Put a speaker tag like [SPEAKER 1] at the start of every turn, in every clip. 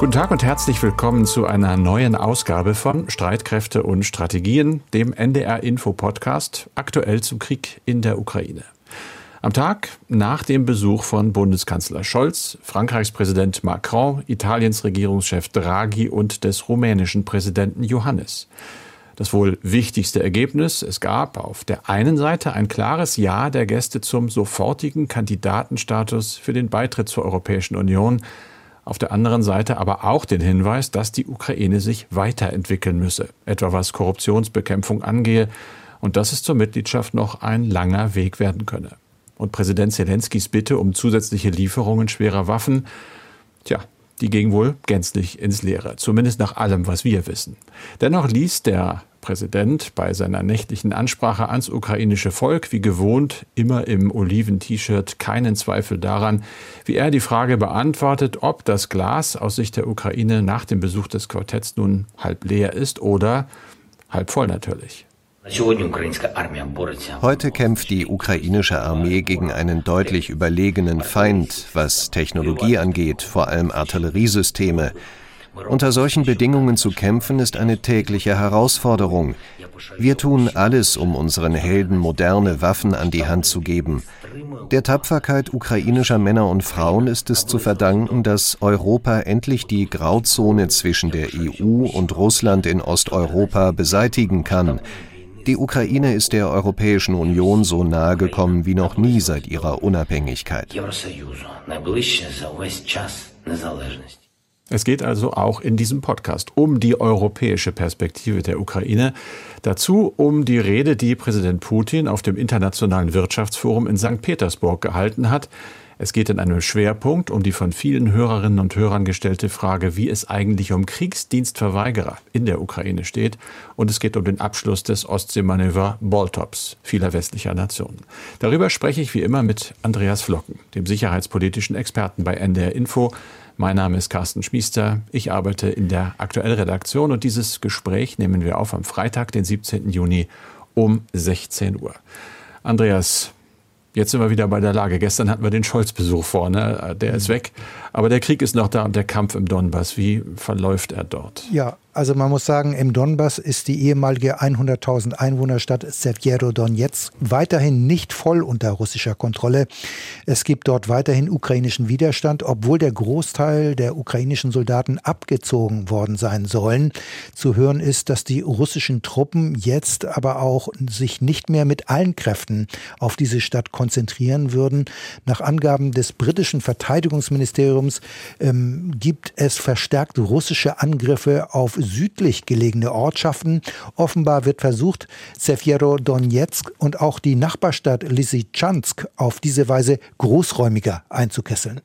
[SPEAKER 1] Guten Tag und herzlich willkommen zu einer neuen Ausgabe von Streitkräfte und Strategien, dem NDR Info Podcast, aktuell zum Krieg in der Ukraine. Am Tag nach dem Besuch von Bundeskanzler Scholz, Frankreichs Präsident Macron, Italiens Regierungschef Draghi und des rumänischen Präsidenten Johannes. Das wohl wichtigste Ergebnis, es gab auf der einen Seite ein klares Ja der Gäste zum sofortigen Kandidatenstatus für den Beitritt zur Europäischen Union, auf der anderen Seite aber auch den Hinweis, dass die Ukraine sich weiterentwickeln müsse, etwa was Korruptionsbekämpfung angehe und dass es zur Mitgliedschaft noch ein langer Weg werden könne. Und Präsident Zelenskys Bitte um zusätzliche Lieferungen schwerer Waffen, tja, die ging wohl gänzlich ins Leere, zumindest nach allem, was wir wissen. Dennoch ließ der Präsident bei seiner nächtlichen Ansprache ans ukrainische Volk, wie gewohnt, immer im Oliven-T-Shirt, keinen Zweifel daran, wie er die Frage beantwortet, ob das Glas aus Sicht der Ukraine nach dem Besuch des Quartetts nun halb leer ist oder halb voll natürlich.
[SPEAKER 2] Heute kämpft die ukrainische Armee gegen einen deutlich überlegenen Feind, was Technologie angeht, vor allem Artilleriesysteme. Unter solchen Bedingungen zu kämpfen, ist eine tägliche Herausforderung. Wir tun alles, um unseren Helden moderne Waffen an die Hand zu geben. Der Tapferkeit ukrainischer Männer und Frauen ist es zu verdanken, dass Europa endlich die Grauzone zwischen der EU und Russland in Osteuropa beseitigen kann. Die Ukraine ist der Europäischen Union so nahe gekommen wie noch nie seit ihrer Unabhängigkeit.
[SPEAKER 1] Es geht also auch in diesem Podcast um die europäische Perspektive der Ukraine. Dazu um die Rede, die Präsident Putin auf dem Internationalen Wirtschaftsforum in St. Petersburg gehalten hat. Es geht in einem Schwerpunkt um die von vielen Hörerinnen und Hörern gestellte Frage, wie es eigentlich um Kriegsdienstverweigerer in der Ukraine steht. Und es geht um den Abschluss des Ostseemanöver Boltops vieler westlicher Nationen. Darüber spreche ich wie immer mit Andreas Flocken, dem sicherheitspolitischen Experten bei NDR Info. Mein Name ist Carsten Schmiester. Ich arbeite in der aktuellen Redaktion und dieses Gespräch nehmen wir auf am Freitag, den 17. Juni um 16 Uhr. Andreas, Jetzt sind wir wieder bei der Lage. Gestern hatten wir den Scholz-Besuch vorne. Der ist weg. Aber der Krieg ist noch da und der Kampf im Donbass. Wie verläuft er dort?
[SPEAKER 3] Ja, also man muss sagen, im Donbass ist die ehemalige 100.000 Einwohnerstadt Sevjerodonetsk weiterhin nicht voll unter russischer Kontrolle. Es gibt dort weiterhin ukrainischen Widerstand, obwohl der Großteil der ukrainischen Soldaten abgezogen worden sein sollen. Zu hören ist, dass die russischen Truppen jetzt aber auch sich nicht mehr mit allen Kräften auf diese Stadt konzentrieren würden. Nach Angaben des britischen Verteidigungsministeriums ähm, gibt es verstärkte russische Angriffe auf südlich gelegene Ortschaften. Offenbar wird versucht, Severo-Donetsk und auch die Nachbarstadt Lysychansk auf diese Weise großräumiger einzukesseln.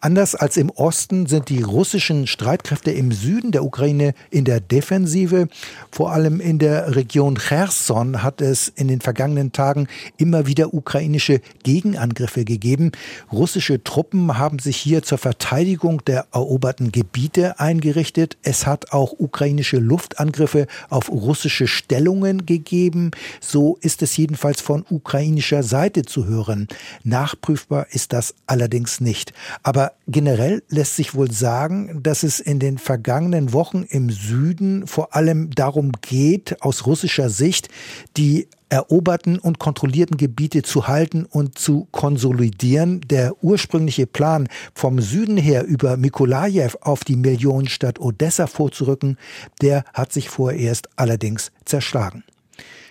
[SPEAKER 3] Anders als im Osten sind die russischen Streitkräfte im Süden der Ukraine in der Defensive. Vor allem in der Region Cherson hat es in den vergangenen Tagen immer wieder ukrainische Gegenangriffe gegeben. Russische Truppen haben sich hier zur Verteidigung der eroberten Gebiete eingerichtet. Es hat auch ukrainische Luftangriffe auf russische Stellungen gegeben. So ist es jedenfalls von ukrainischer Seite zu hören. Nachprüfbar ist das allerdings nicht. Aber generell lässt sich wohl sagen, dass es in den vergangenen Wochen im Süden vor allem darum geht, aus russischer Sicht die eroberten und kontrollierten Gebiete zu halten und zu konsolidieren. Der ursprüngliche Plan, vom Süden her über Mikolajew auf die Millionenstadt Odessa vorzurücken, der hat sich vorerst allerdings zerschlagen.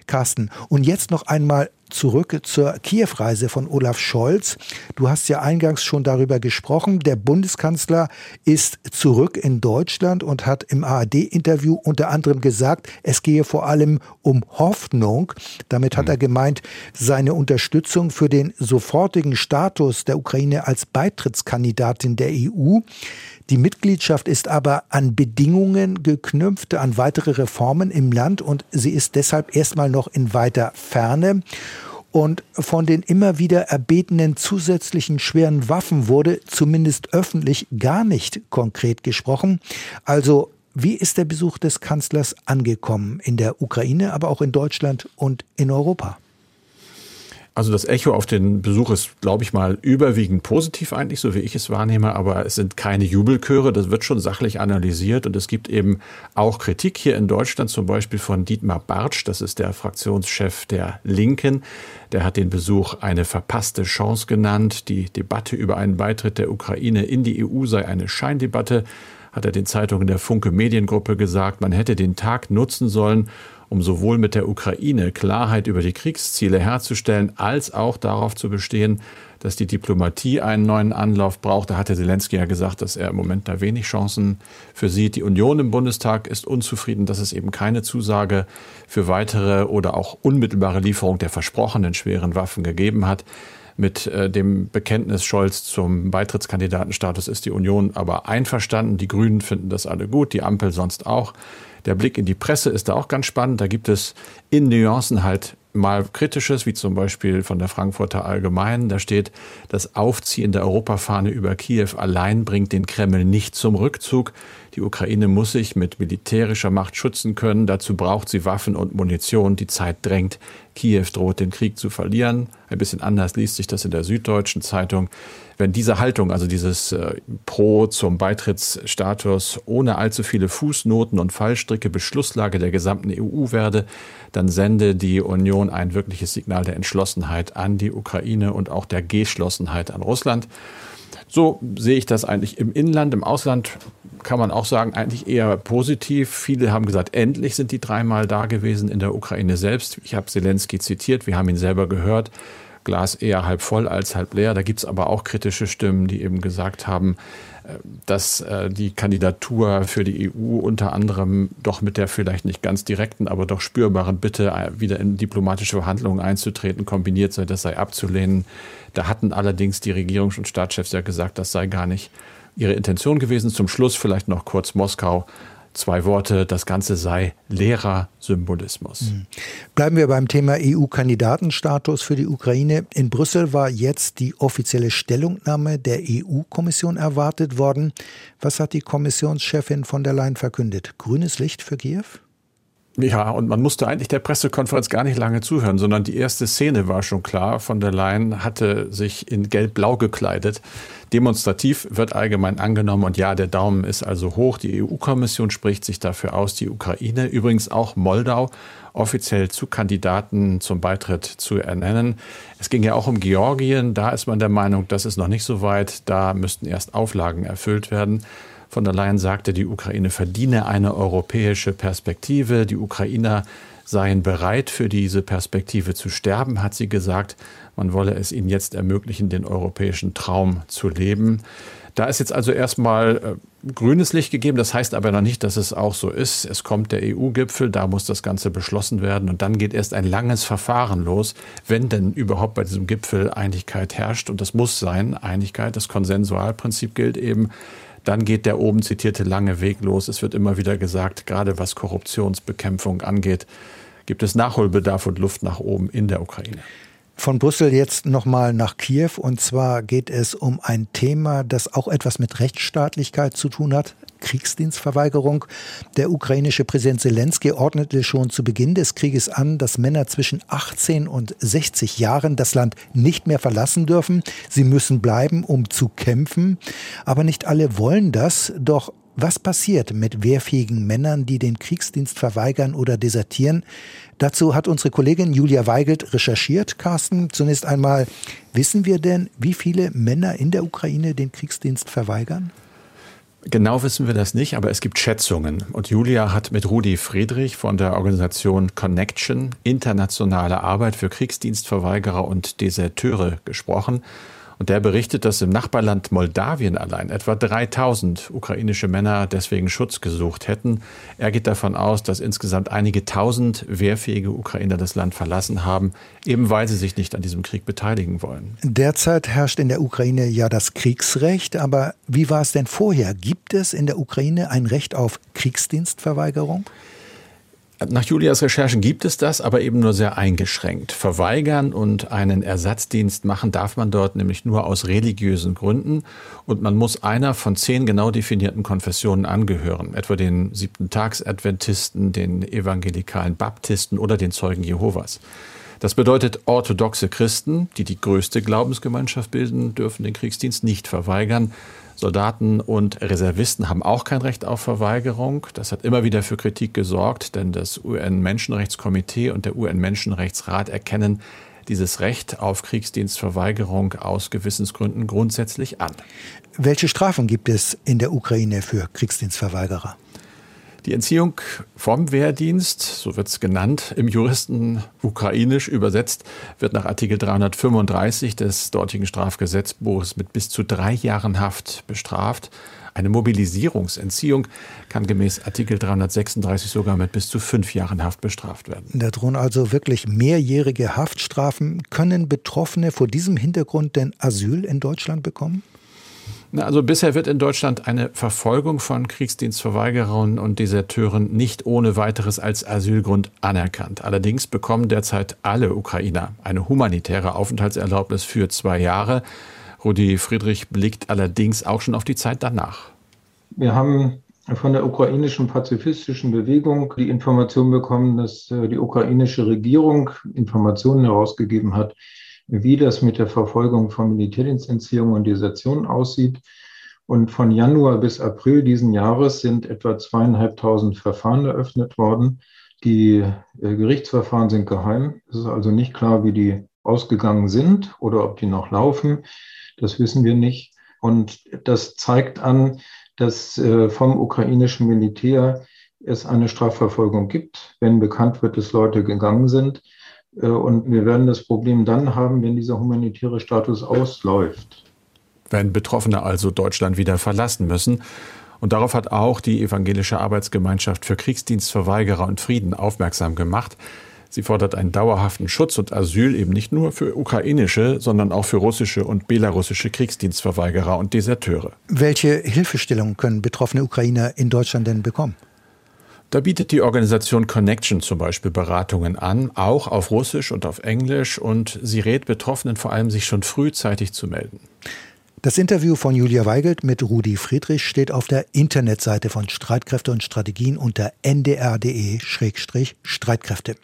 [SPEAKER 3] Carsten, und jetzt noch einmal zurück zur Kiew-Reise von Olaf Scholz. Du hast ja eingangs schon darüber gesprochen. Der Bundeskanzler ist zurück in Deutschland und hat im ARD-Interview unter anderem gesagt, es gehe vor allem um Hoffnung. Damit hat er gemeint, seine Unterstützung für den sofortigen Status der Ukraine als Beitrittskandidatin der EU. Die Mitgliedschaft ist aber an Bedingungen geknüpft, an weitere Reformen im Land und sie ist deshalb erstmal noch in weiter Ferne. Und von den immer wieder erbetenen zusätzlichen schweren Waffen wurde zumindest öffentlich gar nicht konkret gesprochen. Also wie ist der Besuch des Kanzlers angekommen in der Ukraine, aber auch in Deutschland und in Europa?
[SPEAKER 1] Also das Echo auf den Besuch ist, glaube ich mal, überwiegend positiv eigentlich, so wie ich es wahrnehme, aber es sind keine Jubelchöre, das wird schon sachlich analysiert und es gibt eben auch Kritik hier in Deutschland, zum Beispiel von Dietmar Bartsch, das ist der Fraktionschef der Linken. Der hat den Besuch eine verpasste Chance genannt. Die Debatte über einen Beitritt der Ukraine in die EU sei eine Scheindebatte, hat er den Zeitungen der Funke Mediengruppe gesagt. Man hätte den Tag nutzen sollen, um sowohl mit der Ukraine Klarheit über die Kriegsziele herzustellen, als auch darauf zu bestehen, dass die Diplomatie einen neuen Anlauf braucht. Da hatte Zelensky ja gesagt, dass er im Moment da wenig Chancen für sieht. Die Union im Bundestag ist unzufrieden, dass es eben keine Zusage für weitere oder auch unmittelbare Lieferung der versprochenen schweren Waffen gegeben hat. Mit äh, dem Bekenntnis Scholz zum Beitrittskandidatenstatus ist die Union aber einverstanden. Die Grünen finden das alle gut, die Ampel sonst auch. Der Blick in die Presse ist da auch ganz spannend. Da gibt es in Nuancen halt mal Kritisches, wie zum Beispiel von der Frankfurter Allgemeinen. Da steht, das Aufziehen der Europafahne über Kiew allein bringt den Kreml nicht zum Rückzug. Die Ukraine muss sich mit militärischer Macht schützen können. Dazu braucht sie Waffen und Munition. Die Zeit drängt. Kiew droht den Krieg zu verlieren. Ein bisschen anders liest sich das in der Süddeutschen Zeitung wenn diese Haltung, also dieses äh, Pro zum Beitrittsstatus ohne allzu viele Fußnoten und Fallstricke Beschlusslage der gesamten EU werde, dann sende die Union ein wirkliches Signal der Entschlossenheit an die Ukraine und auch der Geschlossenheit an Russland. So sehe ich das eigentlich im Inland. Im Ausland kann man auch sagen, eigentlich eher positiv. Viele haben gesagt, endlich sind die dreimal da gewesen in der Ukraine selbst. Ich habe Zelensky zitiert, wir haben ihn selber gehört. Glas eher halb voll als halb leer. Da gibt es aber auch kritische Stimmen, die eben gesagt haben, äh, dass äh, die Kandidatur für die EU unter anderem doch mit der vielleicht nicht ganz direkten, aber doch spürbaren Bitte, äh, wieder in diplomatische Verhandlungen einzutreten, kombiniert sei, das sei abzulehnen. Da hatten allerdings die Regierungs- und Staatschefs ja gesagt, das sei gar nicht ihre Intention gewesen. Zum Schluss vielleicht noch kurz Moskau zwei Worte, das Ganze sei leerer Symbolismus. Mhm.
[SPEAKER 3] Bleiben wir beim Thema EU-Kandidatenstatus für die Ukraine. In Brüssel war jetzt die offizielle Stellungnahme der EU-Kommission erwartet worden. Was hat die Kommissionschefin von der Leyen verkündet? Grünes Licht für Kiew?
[SPEAKER 1] Ja, und man musste eigentlich der Pressekonferenz gar nicht lange zuhören, sondern die erste Szene war schon klar. Von der Leyen hatte sich in gelb-blau gekleidet. Demonstrativ wird allgemein angenommen und ja, der Daumen ist also hoch. Die EU-Kommission spricht sich dafür aus, die Ukraine, übrigens auch Moldau, offiziell zu Kandidaten zum Beitritt zu ernennen. Es ging ja auch um Georgien. Da ist man der Meinung, das ist noch nicht so weit. Da müssten erst Auflagen erfüllt werden. Von der Leyen sagte, die Ukraine verdiene eine europäische Perspektive. Die Ukrainer seien bereit, für diese Perspektive zu sterben, hat sie gesagt. Man wolle es ihnen jetzt ermöglichen, den europäischen Traum zu leben. Da ist jetzt also erstmal äh, grünes Licht gegeben. Das heißt aber noch nicht, dass es auch so ist. Es kommt der EU-Gipfel, da muss das Ganze beschlossen werden und dann geht erst ein langes Verfahren los, wenn denn überhaupt bei diesem Gipfel Einigkeit herrscht. Und das muss sein, Einigkeit. Das Konsensualprinzip gilt eben. Dann geht der oben zitierte lange Weg los. Es wird immer wieder gesagt, gerade was Korruptionsbekämpfung angeht, gibt es Nachholbedarf und Luft nach oben in der Ukraine.
[SPEAKER 3] Von Brüssel jetzt nochmal nach Kiew. Und zwar geht es um ein Thema, das auch etwas mit Rechtsstaatlichkeit zu tun hat. Kriegsdienstverweigerung. Der ukrainische Präsident Zelensky ordnete schon zu Beginn des Krieges an, dass Männer zwischen 18 und 60 Jahren das Land nicht mehr verlassen dürfen. Sie müssen bleiben, um zu kämpfen. Aber nicht alle wollen das. Doch was passiert mit wehrfähigen Männern, die den Kriegsdienst verweigern oder desertieren? Dazu hat unsere Kollegin Julia Weigelt recherchiert. Carsten, zunächst einmal, wissen wir denn, wie viele Männer in der Ukraine den Kriegsdienst verweigern?
[SPEAKER 1] Genau wissen wir das nicht, aber es gibt Schätzungen. Und Julia hat mit Rudi Friedrich von der Organisation Connection, internationale Arbeit für Kriegsdienstverweigerer und Deserteure gesprochen. Und der berichtet, dass im Nachbarland Moldawien allein etwa 3000 ukrainische Männer deswegen Schutz gesucht hätten. Er geht davon aus, dass insgesamt einige tausend wehrfähige Ukrainer das Land verlassen haben, eben weil sie sich nicht an diesem Krieg beteiligen wollen.
[SPEAKER 3] Derzeit herrscht in der Ukraine ja das Kriegsrecht, aber wie war es denn vorher? Gibt es in der Ukraine ein Recht auf Kriegsdienstverweigerung?
[SPEAKER 1] Nach Julias Recherchen gibt es das, aber eben nur sehr eingeschränkt. Verweigern und einen Ersatzdienst machen darf man dort nämlich nur aus religiösen Gründen und man muss einer von zehn genau definierten Konfessionen angehören, etwa den siebten Tags-Adventisten, den evangelikalen Baptisten oder den Zeugen Jehovas. Das bedeutet, orthodoxe Christen, die die größte Glaubensgemeinschaft bilden, dürfen den Kriegsdienst nicht verweigern. Soldaten und Reservisten haben auch kein Recht auf Verweigerung. Das hat immer wieder für Kritik gesorgt, denn das UN-Menschenrechtskomitee und der UN-Menschenrechtsrat erkennen dieses Recht auf Kriegsdienstverweigerung aus Gewissensgründen grundsätzlich an.
[SPEAKER 3] Welche Strafen gibt es in der Ukraine für Kriegsdienstverweigerer?
[SPEAKER 1] Die Entziehung vom Wehrdienst, so wird es genannt, im Juristen ukrainisch übersetzt, wird nach Artikel 335 des dortigen Strafgesetzbuches mit bis zu drei Jahren Haft bestraft. Eine Mobilisierungsentziehung kann gemäß Artikel 336 sogar mit bis zu fünf Jahren Haft bestraft werden.
[SPEAKER 3] Da drohen also wirklich mehrjährige Haftstrafen. Können Betroffene vor diesem Hintergrund denn Asyl in Deutschland bekommen?
[SPEAKER 1] Also bisher wird in Deutschland eine Verfolgung von Kriegsdienstverweigerern und Deserteuren nicht ohne weiteres als Asylgrund anerkannt. Allerdings bekommen derzeit alle Ukrainer eine humanitäre Aufenthaltserlaubnis für zwei Jahre. Rudi Friedrich blickt allerdings auch schon auf die Zeit danach.
[SPEAKER 4] Wir haben von der ukrainischen pazifistischen Bewegung die Information bekommen, dass äh, die ukrainische Regierung Informationen herausgegeben hat, wie das mit der Verfolgung von Militärdienstentziehung und Desertion aussieht. Und von Januar bis April diesen Jahres sind etwa zweieinhalbtausend Verfahren eröffnet worden. Die äh, Gerichtsverfahren sind geheim. Es ist also nicht klar, wie die ausgegangen sind oder ob die noch laufen. Das wissen wir nicht. Und das zeigt an, dass äh, vom ukrainischen Militär es eine Strafverfolgung gibt, wenn bekannt wird, dass Leute gegangen sind. Äh, und wir werden das Problem dann haben, wenn dieser humanitäre Status ausläuft.
[SPEAKER 1] Wenn Betroffene also Deutschland wieder verlassen müssen. Und darauf hat auch die Evangelische Arbeitsgemeinschaft für Kriegsdienstverweigerer und Frieden aufmerksam gemacht. Sie fordert einen dauerhaften Schutz und Asyl eben nicht nur für ukrainische, sondern auch für russische und belarussische Kriegsdienstverweigerer und Deserteure.
[SPEAKER 3] Welche Hilfestellung können betroffene Ukrainer in Deutschland denn bekommen?
[SPEAKER 1] Da bietet die Organisation Connection zum Beispiel Beratungen an, auch auf Russisch und auf Englisch, und sie rät Betroffenen vor allem, sich schon frühzeitig zu melden.
[SPEAKER 3] Das Interview von Julia Weigelt mit Rudi Friedrich steht auf der Internetseite von Streitkräfte und Strategien unter ndr.de-streitkräfte.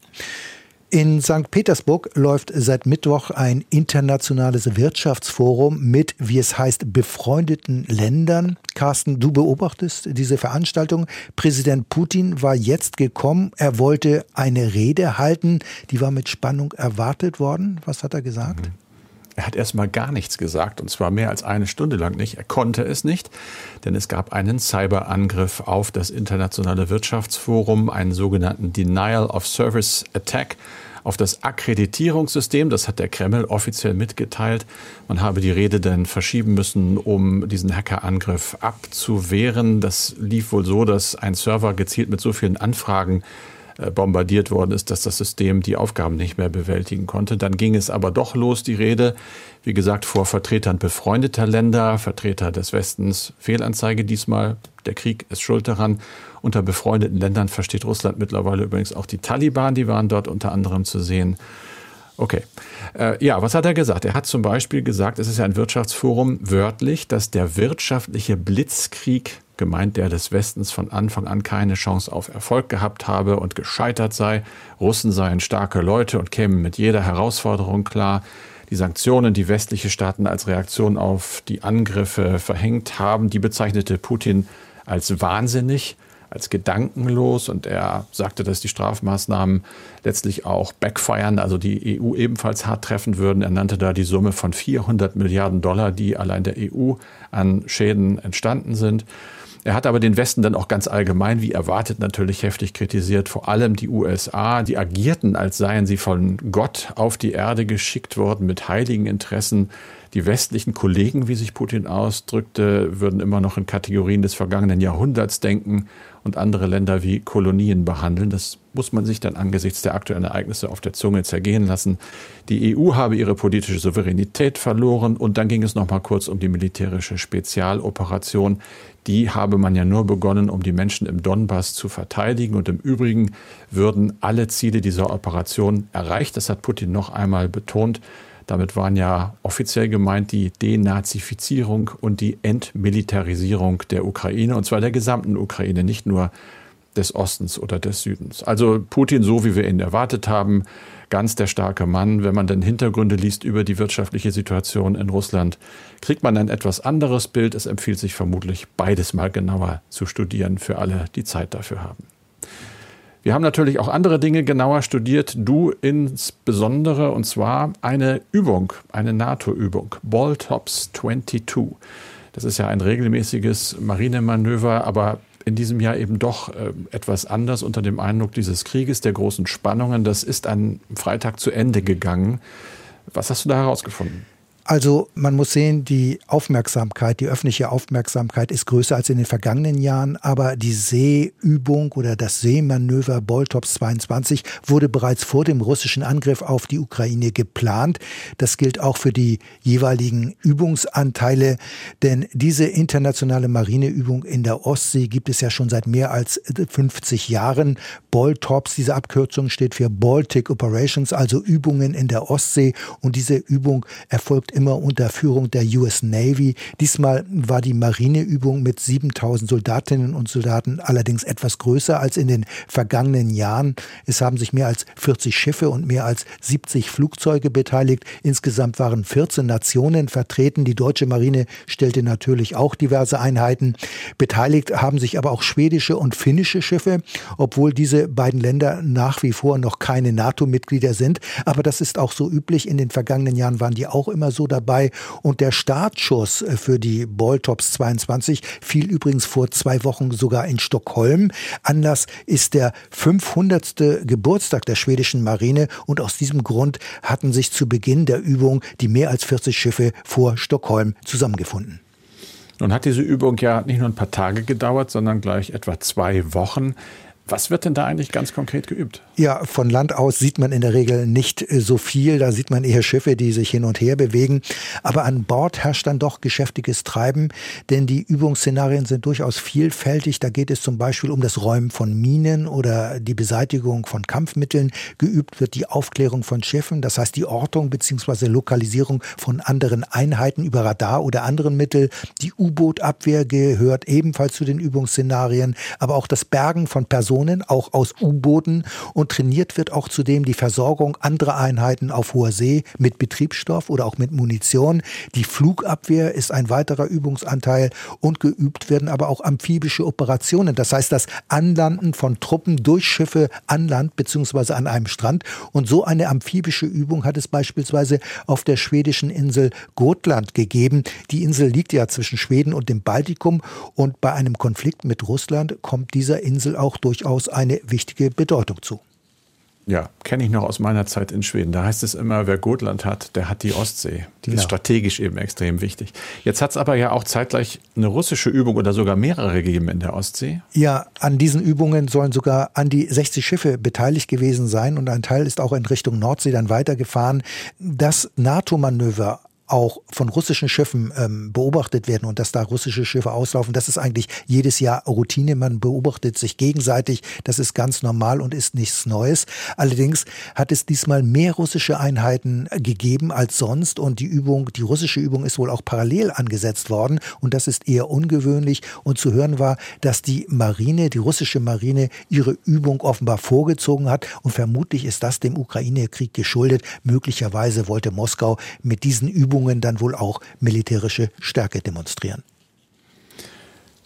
[SPEAKER 3] In St. Petersburg läuft seit Mittwoch ein internationales Wirtschaftsforum mit, wie es heißt, befreundeten Ländern. Carsten, du beobachtest diese Veranstaltung. Präsident Putin war jetzt gekommen. Er wollte eine Rede halten. Die war mit Spannung erwartet worden. Was hat er gesagt? Mhm.
[SPEAKER 1] Er hat erstmal gar nichts gesagt, und zwar mehr als eine Stunde lang nicht. Er konnte es nicht, denn es gab einen Cyberangriff auf das internationale Wirtschaftsforum, einen sogenannten Denial of Service Attack auf das Akkreditierungssystem. Das hat der Kreml offiziell mitgeteilt. Man habe die Rede dann verschieben müssen, um diesen Hackerangriff abzuwehren. Das lief wohl so, dass ein Server gezielt mit so vielen Anfragen bombardiert worden ist, dass das System die Aufgaben nicht mehr bewältigen konnte. Dann ging es aber doch los, die Rede, wie gesagt, vor Vertretern befreundeter Länder, Vertreter des Westens, Fehlanzeige diesmal, der Krieg ist schuld daran. Unter befreundeten Ländern versteht Russland mittlerweile übrigens auch die Taliban, die waren dort unter anderem zu sehen. Okay. Äh, ja, was hat er gesagt? Er hat zum Beispiel gesagt, es ist ja ein Wirtschaftsforum wörtlich, dass der wirtschaftliche Blitzkrieg gemeint, der des Westens von Anfang an keine Chance auf Erfolg gehabt habe und gescheitert sei. Russen seien starke Leute und kämen mit jeder Herausforderung klar. Die Sanktionen, die westliche Staaten als Reaktion auf die Angriffe verhängt haben, die bezeichnete Putin als wahnsinnig als gedankenlos und er sagte, dass die Strafmaßnahmen letztlich auch backfeiern, also die EU ebenfalls hart treffen würden. Er nannte da die Summe von 400 Milliarden Dollar, die allein der EU an Schäden entstanden sind. Er hat aber den Westen dann auch ganz allgemein, wie erwartet, natürlich heftig kritisiert. Vor allem die USA, die agierten, als seien sie von Gott auf die Erde geschickt worden mit heiligen Interessen. Die westlichen Kollegen, wie sich Putin ausdrückte, würden immer noch in Kategorien des vergangenen Jahrhunderts denken und andere Länder wie Kolonien behandeln. Das muss man sich dann angesichts der aktuellen Ereignisse auf der Zunge zergehen lassen. Die EU habe ihre politische Souveränität verloren und dann ging es noch mal kurz um die militärische Spezialoperation. Die habe man ja nur begonnen, um die Menschen im Donbass zu verteidigen und im Übrigen würden alle Ziele dieser Operation erreicht. Das hat Putin noch einmal betont. Damit waren ja offiziell gemeint die Denazifizierung und die Entmilitarisierung der Ukraine, und zwar der gesamten Ukraine, nicht nur des Ostens oder des Südens. Also Putin, so wie wir ihn erwartet haben, ganz der starke Mann. Wenn man denn Hintergründe liest über die wirtschaftliche Situation in Russland, kriegt man ein etwas anderes Bild. Es empfiehlt sich vermutlich, beides mal genauer zu studieren für alle, die Zeit dafür haben. Wir haben natürlich auch andere Dinge genauer studiert, du insbesondere, und zwar eine Übung, eine NATO-Übung, Balltops 22. Das ist ja ein regelmäßiges Marinemanöver, aber in diesem Jahr eben doch äh, etwas anders unter dem Eindruck dieses Krieges, der großen Spannungen. Das ist am Freitag zu Ende gegangen. Was hast du da herausgefunden?
[SPEAKER 3] Also man muss sehen, die Aufmerksamkeit, die öffentliche Aufmerksamkeit ist größer als in den vergangenen Jahren, aber die Seeübung oder das Seemanöver Boltops 22 wurde bereits vor dem russischen Angriff auf die Ukraine geplant. Das gilt auch für die jeweiligen Übungsanteile, denn diese internationale Marineübung in der Ostsee gibt es ja schon seit mehr als 50 Jahren. Boltops, diese Abkürzung steht für Baltic Operations, also Übungen in der Ostsee und diese Übung erfolgt immer unter Führung der US Navy. Diesmal war die Marineübung mit 7000 Soldatinnen und Soldaten allerdings etwas größer als in den vergangenen Jahren. Es haben sich mehr als 40 Schiffe und mehr als 70 Flugzeuge beteiligt. Insgesamt waren 14 Nationen vertreten. Die deutsche Marine stellte natürlich auch diverse Einheiten. Beteiligt haben sich aber auch schwedische und finnische Schiffe, obwohl diese beiden Länder nach wie vor noch keine NATO-Mitglieder sind. Aber das ist auch so üblich. In den vergangenen Jahren waren die auch immer so dabei. Und der Startschuss äh, für die Balltops 22 fiel übrigens vor zwei Wochen sogar in Stockholm. Anlass ist der 500. Geburtstag der schwedischen Marine und aus diesem Grund hatten sich zu Beginn der Übung die mehr als 40 Schiffe vor Stockholm zusammengefunden.
[SPEAKER 1] Nun hat diese Übung ja nicht nur ein paar Tage gedauert, sondern gleich etwa zwei Wochen. Was wird denn da eigentlich ganz konkret geübt?
[SPEAKER 3] Ja, von Land aus sieht man in der Regel nicht äh, so viel. Da sieht man eher Schiffe, die sich hin und her bewegen. Aber an Bord herrscht dann doch geschäftiges Treiben, denn die Übungsszenarien sind durchaus vielfältig. Da geht es zum Beispiel um das Räumen von Minen oder die Beseitigung von Kampfmitteln. Geübt wird die Aufklärung von Schiffen, das heißt die Ortung bzw. Lokalisierung von anderen Einheiten über Radar oder anderen Mittel. Die U-Boot-Abwehr gehört ebenfalls zu den Übungsszenarien, aber auch das Bergen von Personen Kanonen, auch aus U-Booten und trainiert wird auch zudem die Versorgung anderer Einheiten auf hoher See mit Betriebsstoff oder auch mit Munition. Die Flugabwehr ist ein weiterer Übungsanteil und geübt werden aber auch amphibische Operationen. Das heißt das Anlanden von Truppen durch Schiffe an Land bzw. an einem Strand. Und so eine amphibische Übung hat es beispielsweise auf der schwedischen Insel Gotland gegeben. Die Insel liegt ja zwischen Schweden und dem Baltikum und bei einem Konflikt mit Russland kommt dieser Insel auch durchaus durchaus eine wichtige Bedeutung zu.
[SPEAKER 1] Ja, kenne ich noch aus meiner Zeit in Schweden. Da heißt es immer, wer Gotland hat, der hat die Ostsee. Die genau. ist strategisch eben extrem wichtig. Jetzt hat es aber ja auch zeitgleich eine russische Übung oder sogar mehrere gegeben in der Ostsee.
[SPEAKER 3] Ja, an diesen Übungen sollen sogar an die 60 Schiffe beteiligt gewesen sein und ein Teil ist auch in Richtung Nordsee dann weitergefahren. Das NATO-Manöver auch von russischen Schiffen ähm, beobachtet werden und dass da russische Schiffe auslaufen, das ist eigentlich jedes Jahr Routine. Man beobachtet sich gegenseitig. Das ist ganz normal und ist nichts Neues. Allerdings hat es diesmal mehr russische Einheiten gegeben als sonst und die Übung, die russische Übung ist wohl auch parallel angesetzt worden und das ist eher ungewöhnlich. Und zu hören war, dass die Marine, die russische Marine, ihre Übung offenbar vorgezogen hat und vermutlich ist das dem Ukraine-Krieg geschuldet. Möglicherweise wollte Moskau mit diesen Übungen Übungen dann wohl auch militärische Stärke demonstrieren.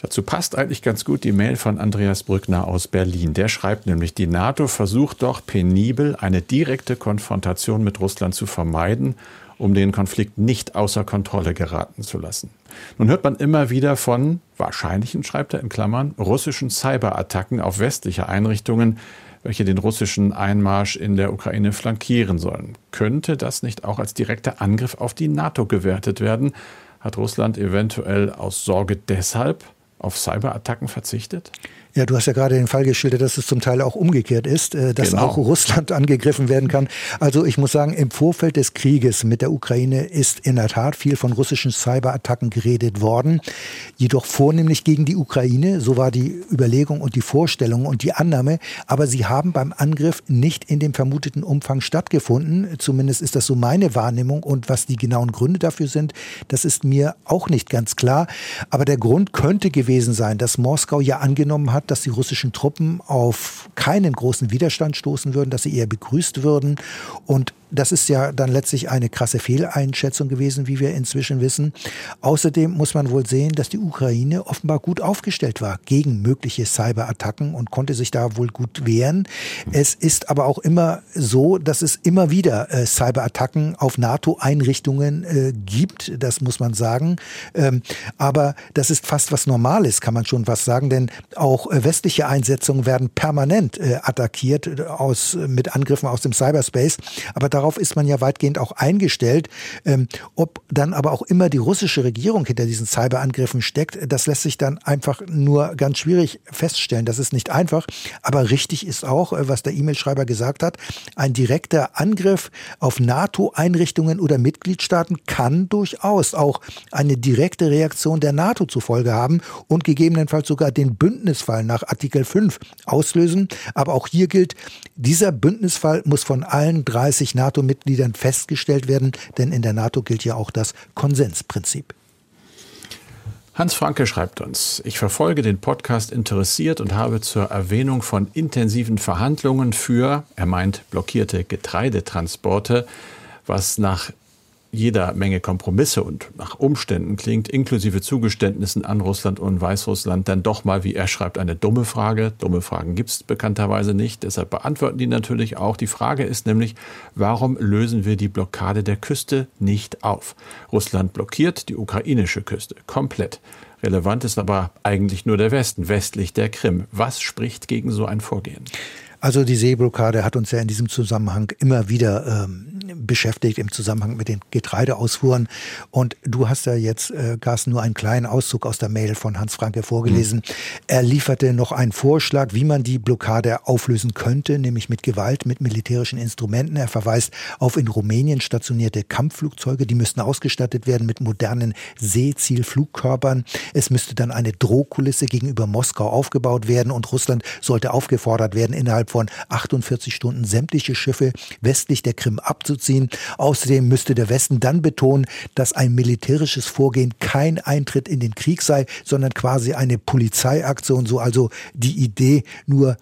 [SPEAKER 1] Dazu passt eigentlich ganz gut die Mail von Andreas Brückner aus Berlin. Der schreibt nämlich, die NATO versucht doch penibel eine direkte Konfrontation mit Russland zu vermeiden, um den Konflikt nicht außer Kontrolle geraten zu lassen. Nun hört man immer wieder von wahrscheinlichen, schreibt er in Klammern, russischen Cyberattacken auf westliche Einrichtungen, welche den russischen Einmarsch in der Ukraine flankieren sollen. Könnte das nicht auch als direkter Angriff auf die NATO gewertet werden? Hat Russland eventuell aus Sorge deshalb auf Cyberattacken verzichtet?
[SPEAKER 3] Ja, du hast ja gerade den Fall geschildert, dass es zum Teil auch umgekehrt ist, äh, dass genau. auch Russland angegriffen werden kann. Also ich muss sagen, im Vorfeld des Krieges mit der Ukraine ist in der Tat viel von russischen Cyberattacken geredet worden. jedoch vornehmlich gegen die Ukraine. So war die Überlegung und die Vorstellung und die Annahme. Aber sie haben beim Angriff nicht in dem vermuteten Umfang stattgefunden. Zumindest ist das so meine Wahrnehmung. Und was die genauen Gründe dafür sind, das ist mir auch nicht ganz klar. Aber der Grund könnte gewesen sein, dass Moskau ja angenommen hat, dass die russischen Truppen auf keinen großen Widerstand stoßen würden, dass sie eher begrüßt würden. Und das ist ja dann letztlich eine krasse Fehleinschätzung gewesen, wie wir inzwischen wissen. Außerdem muss man wohl sehen, dass die Ukraine offenbar gut aufgestellt war gegen mögliche Cyberattacken und konnte sich da wohl gut wehren. Es ist aber auch immer so, dass es immer wieder äh, Cyberattacken auf NATO-Einrichtungen äh, gibt. Das muss man sagen. Ähm, aber das ist fast was Normales, kann man schon was sagen, denn auch äh, westliche Einsetzungen werden permanent äh, attackiert äh, aus, mit Angriffen aus dem Cyberspace. Aber darauf ist man ja weitgehend auch eingestellt. Ähm, ob dann aber auch immer die russische Regierung hinter diesen Cyberangriffen steckt, das lässt sich dann einfach nur ganz schwierig feststellen. Das ist nicht einfach. Aber richtig ist auch, äh, was der E-Mail-Schreiber gesagt hat, ein direkter Angriff auf NATO-Einrichtungen oder Mitgliedstaaten kann durchaus auch eine direkte Reaktion der NATO zur Folge haben und gegebenenfalls sogar den Bündnisfall nach Artikel 5 auslösen. Aber auch hier gilt, dieser Bündnisfall muss von allen 30 NATO NATO-Mitgliedern festgestellt werden, denn in der NATO gilt ja auch das Konsensprinzip.
[SPEAKER 1] Hans Franke schreibt uns, ich verfolge den Podcast interessiert und habe zur Erwähnung von intensiven Verhandlungen für, er meint, blockierte Getreidetransporte, was nach jeder Menge Kompromisse und nach Umständen klingt, inklusive Zugeständnissen an Russland und Weißrussland, dann doch mal, wie er schreibt, eine dumme Frage. Dumme Fragen gibt es bekannterweise nicht, deshalb beantworten die natürlich auch. Die Frage ist nämlich, warum lösen wir die Blockade der Küste nicht auf? Russland blockiert die ukrainische Küste komplett. Relevant ist aber eigentlich nur der Westen, westlich der Krim. Was spricht gegen so ein Vorgehen?
[SPEAKER 3] Also die Seeblockade hat uns ja in diesem Zusammenhang immer wieder ähm, beschäftigt, im Zusammenhang mit den Getreideausfuhren. Und du hast ja jetzt, äh, Carsten, nur einen kleinen Auszug aus der Mail von Hans Franke vorgelesen. Mhm. Er lieferte noch einen Vorschlag, wie man die Blockade auflösen könnte, nämlich mit Gewalt, mit militärischen Instrumenten. Er verweist auf in Rumänien stationierte Kampfflugzeuge, die müssten ausgestattet werden mit modernen Seezielflugkörpern. Es müsste dann eine Drohkulisse gegenüber Moskau aufgebaut werden und Russland sollte aufgefordert werden, innerhalb von 48 Stunden sämtliche Schiffe westlich der Krim abzuziehen. Außerdem müsste der Westen dann betonen, dass ein militärisches Vorgehen kein Eintritt in den Krieg sei, sondern quasi eine Polizeiaktion, so also die Idee nur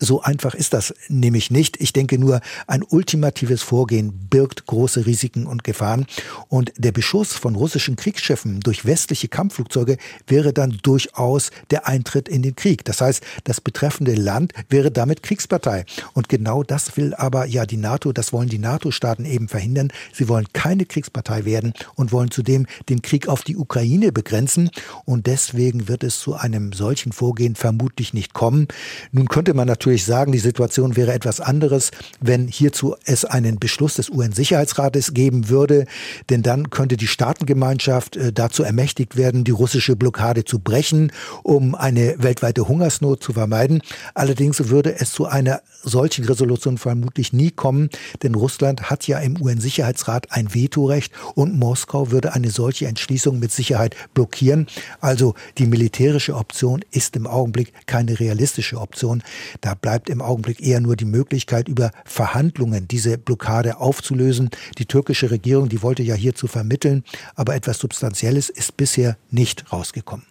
[SPEAKER 3] so einfach ist das nämlich nicht. Ich denke nur, ein ultimatives Vorgehen birgt große Risiken und Gefahren. Und der Beschuss von russischen Kriegsschiffen durch westliche Kampfflugzeuge wäre dann durchaus der Eintritt in den Krieg. Das heißt, das betreffende Land wäre damit Kriegspartei. Und genau das will aber ja die NATO, das wollen die NATO-Staaten eben verhindern. Sie wollen keine Kriegspartei werden und wollen zudem den Krieg auf die Ukraine begrenzen. Und deswegen wird es zu einem solchen Vorgehen vermutlich nicht kommen. Nun könnte man natürlich natürlich sagen, die Situation wäre etwas anderes, wenn hierzu es einen Beschluss des UN-Sicherheitsrates geben würde, denn dann könnte die Staatengemeinschaft äh, dazu ermächtigt werden, die russische Blockade zu brechen, um eine weltweite Hungersnot zu vermeiden. Allerdings würde es zu einer solchen Resolution vermutlich nie kommen, denn Russland hat ja im UN-Sicherheitsrat ein Vetorecht und Moskau würde eine solche Entschließung mit Sicherheit blockieren. Also die militärische Option ist im Augenblick keine realistische Option. Da bleibt im Augenblick eher nur die Möglichkeit, über Verhandlungen diese Blockade aufzulösen. Die türkische Regierung, die wollte ja hierzu vermitteln, aber etwas Substanzielles ist bisher nicht rausgekommen.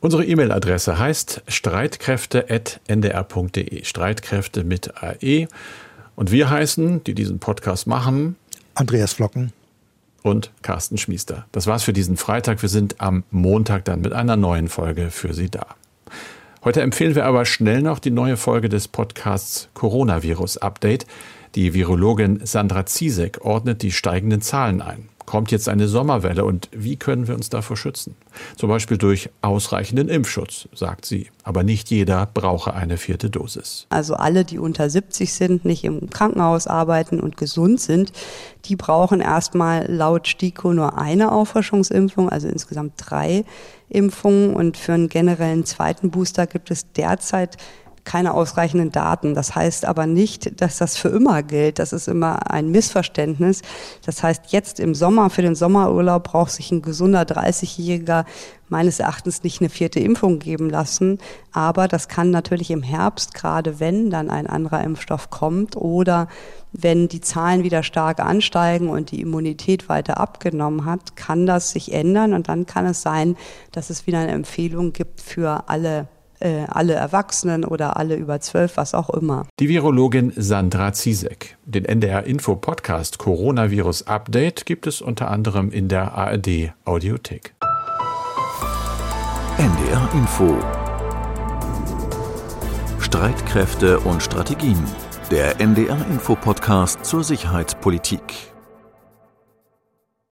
[SPEAKER 1] Unsere E-Mail-Adresse heißt streitkräfte.ndr.de. Streitkräfte mit AE. Und wir heißen, die diesen Podcast machen,
[SPEAKER 3] Andreas Flocken
[SPEAKER 1] und Carsten Schmiester. Das war's für diesen Freitag. Wir sind am Montag dann mit einer neuen Folge für Sie da. Heute empfehlen wir aber schnell noch die neue Folge des Podcasts Coronavirus Update. Die Virologin Sandra Ziesek ordnet die steigenden Zahlen ein. Kommt jetzt eine Sommerwelle und wie können wir uns davor schützen? Zum Beispiel durch ausreichenden Impfschutz, sagt sie. Aber nicht jeder brauche eine vierte Dosis.
[SPEAKER 5] Also alle, die unter 70 sind, nicht im Krankenhaus arbeiten und gesund sind, die brauchen erstmal laut STIKO nur eine Auffrischungsimpfung, also insgesamt drei Impfungen. Und für einen generellen zweiten Booster gibt es derzeit keine ausreichenden Daten. Das heißt aber nicht, dass das für immer gilt. Das ist immer ein Missverständnis. Das heißt, jetzt im Sommer, für den Sommerurlaub braucht sich ein gesunder 30-Jähriger meines Erachtens nicht eine vierte Impfung geben lassen. Aber das kann natürlich im Herbst, gerade wenn dann ein anderer Impfstoff kommt oder wenn die Zahlen wieder stark ansteigen und die Immunität weiter abgenommen hat, kann das sich ändern und dann kann es sein, dass es wieder eine Empfehlung gibt für alle äh, alle Erwachsenen oder alle über zwölf, was auch immer.
[SPEAKER 1] Die Virologin Sandra Ziesek. Den NDR Info Podcast Coronavirus Update gibt es unter anderem in der ARD Audiothek.
[SPEAKER 6] NDR Info Streitkräfte und Strategien. Der NDR Info Podcast zur Sicherheitspolitik.